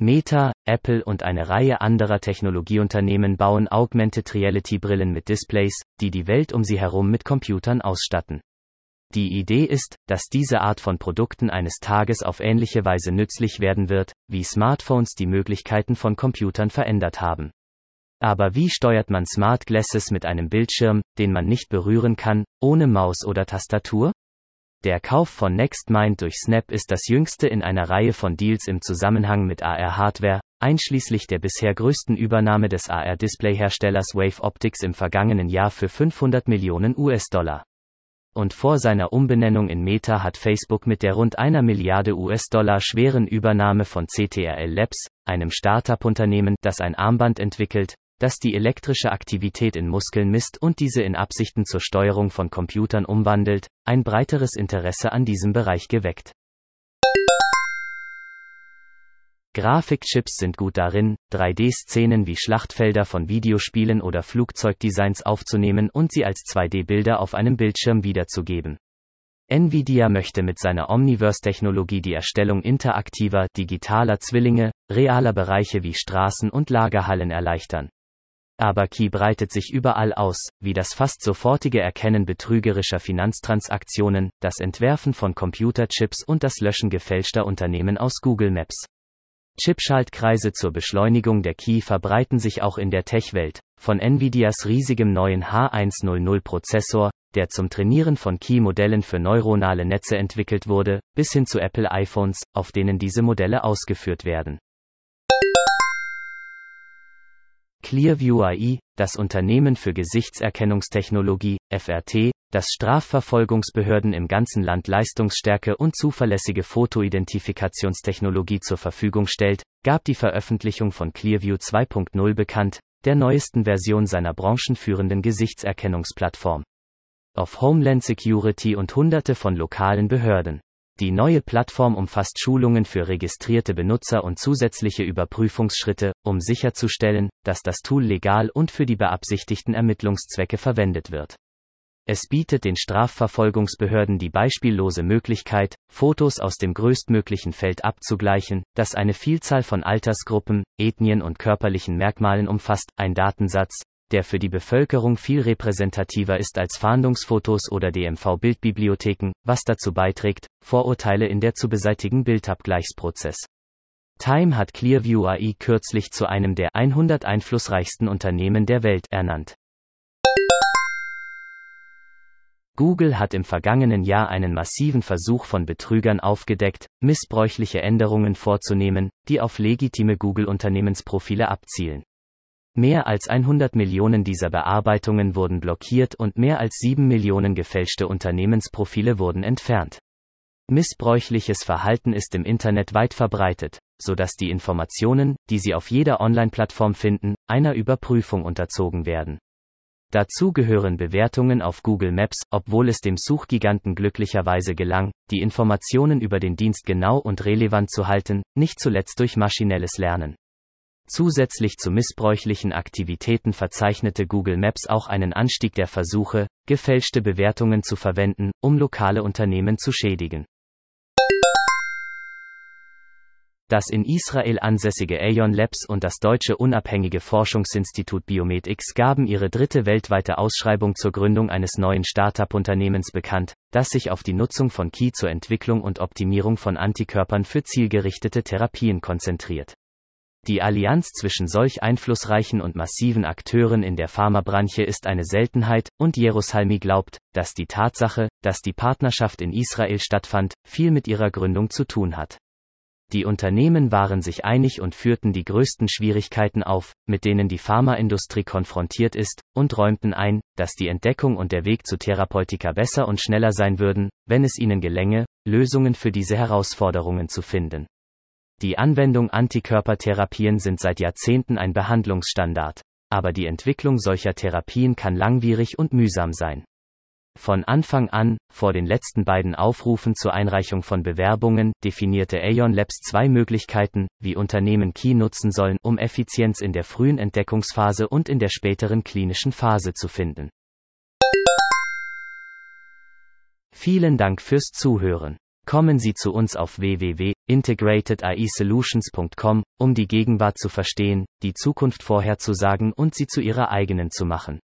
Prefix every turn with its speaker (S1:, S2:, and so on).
S1: Meta, Apple und eine Reihe anderer Technologieunternehmen bauen Augmented Reality Brillen mit Displays, die die Welt um sie herum mit Computern ausstatten. Die Idee ist, dass diese Art von Produkten eines Tages auf ähnliche Weise nützlich werden wird, wie Smartphones die Möglichkeiten von Computern verändert haben. Aber wie steuert man Smart Glasses mit einem Bildschirm, den man nicht berühren kann, ohne Maus oder Tastatur? Der Kauf von NextMind durch Snap ist das jüngste in einer Reihe von Deals im Zusammenhang mit AR-Hardware, einschließlich der bisher größten Übernahme des AR-Display-Herstellers Wave Optics im vergangenen Jahr für 500 Millionen US-Dollar. Und vor seiner Umbenennung in Meta hat Facebook mit der rund einer Milliarde US-Dollar schweren Übernahme von CTRL Labs, einem Startup-Unternehmen, das ein Armband entwickelt, das die elektrische Aktivität in Muskeln misst und diese in Absichten zur Steuerung von Computern umwandelt, ein breiteres Interesse an diesem Bereich geweckt. Grafikchips sind gut darin, 3D-Szenen wie Schlachtfelder von Videospielen oder Flugzeugdesigns aufzunehmen und sie als 2D-Bilder auf einem Bildschirm wiederzugeben. Nvidia möchte mit seiner Omniverse-Technologie die Erstellung interaktiver, digitaler Zwillinge, realer Bereiche wie Straßen und Lagerhallen erleichtern. Aber Key breitet sich überall aus, wie das fast sofortige Erkennen betrügerischer Finanztransaktionen, das Entwerfen von Computerchips und das Löschen gefälschter Unternehmen aus Google Maps. Chipschaltkreise zur Beschleunigung der Key verbreiten sich auch in der Tech-Welt, von Nvidias riesigem neuen H100-Prozessor, der zum Trainieren von Key-Modellen für neuronale Netze entwickelt wurde, bis hin zu Apple iPhones, auf denen diese Modelle ausgeführt werden. Clearview AI, das Unternehmen für Gesichtserkennungstechnologie, FRT, das Strafverfolgungsbehörden im ganzen Land leistungsstärke und zuverlässige Fotoidentifikationstechnologie zur Verfügung stellt, gab die Veröffentlichung von Clearview 2.0 bekannt, der neuesten Version seiner branchenführenden Gesichtserkennungsplattform. Auf Homeland Security und hunderte von lokalen Behörden. Die neue Plattform umfasst Schulungen für registrierte Benutzer und zusätzliche Überprüfungsschritte, um sicherzustellen, dass das Tool legal und für die beabsichtigten Ermittlungszwecke verwendet wird. Es bietet den Strafverfolgungsbehörden die beispiellose Möglichkeit, Fotos aus dem größtmöglichen Feld abzugleichen, das eine Vielzahl von Altersgruppen, Ethnien und körperlichen Merkmalen umfasst, ein Datensatz, der für die Bevölkerung viel repräsentativer ist als Fahndungsfotos oder DMV-Bildbibliotheken, was dazu beiträgt, Vorurteile in der zu beseitigen Bildabgleichsprozess. Time hat Clearview AI kürzlich zu einem der 100 einflussreichsten Unternehmen der Welt ernannt. Google hat im vergangenen Jahr einen massiven Versuch von Betrügern aufgedeckt, missbräuchliche Änderungen vorzunehmen, die auf legitime Google-Unternehmensprofile abzielen. Mehr als 100 Millionen dieser Bearbeitungen wurden blockiert und mehr als 7 Millionen gefälschte Unternehmensprofile wurden entfernt. Missbräuchliches Verhalten ist im Internet weit verbreitet, so dass die Informationen, die Sie auf jeder Online-Plattform finden, einer Überprüfung unterzogen werden. Dazu gehören Bewertungen auf Google Maps, obwohl es dem Suchgiganten glücklicherweise gelang, die Informationen über den Dienst genau und relevant zu halten, nicht zuletzt durch maschinelles Lernen. Zusätzlich zu missbräuchlichen Aktivitäten verzeichnete Google Maps auch einen Anstieg der Versuche, gefälschte Bewertungen zu verwenden, um lokale Unternehmen zu schädigen. Das in Israel ansässige Aeon Labs und das deutsche unabhängige Forschungsinstitut Biomedix gaben ihre dritte weltweite Ausschreibung zur Gründung eines neuen Startup-Unternehmens bekannt, das sich auf die Nutzung von Key zur Entwicklung und Optimierung von Antikörpern für zielgerichtete Therapien konzentriert. Die Allianz zwischen solch einflussreichen und massiven Akteuren in der Pharmabranche ist eine Seltenheit, und Jerusalmi glaubt, dass die Tatsache, dass die Partnerschaft in Israel stattfand, viel mit ihrer Gründung zu tun hat. Die Unternehmen waren sich einig und führten die größten Schwierigkeiten auf, mit denen die Pharmaindustrie konfrontiert ist, und räumten ein, dass die Entdeckung und der Weg zu Therapeutika besser und schneller sein würden, wenn es ihnen gelänge, Lösungen für diese Herausforderungen zu finden. Die Anwendung Antikörpertherapien sind seit Jahrzehnten ein Behandlungsstandard. aber die Entwicklung solcher Therapien kann langwierig und mühsam sein. Von Anfang an, vor den letzten beiden Aufrufen zur Einreichung von Bewerbungen, definierte Aeon Labs zwei Möglichkeiten, wie Unternehmen Key nutzen sollen, um Effizienz in der frühen Entdeckungsphase und in der späteren klinischen Phase zu finden. Vielen Dank fürs Zuhören. Kommen Sie zu uns auf www.integratedAIsolutions.com, um die Gegenwart zu verstehen, die Zukunft vorherzusagen und sie zu Ihrer eigenen zu machen.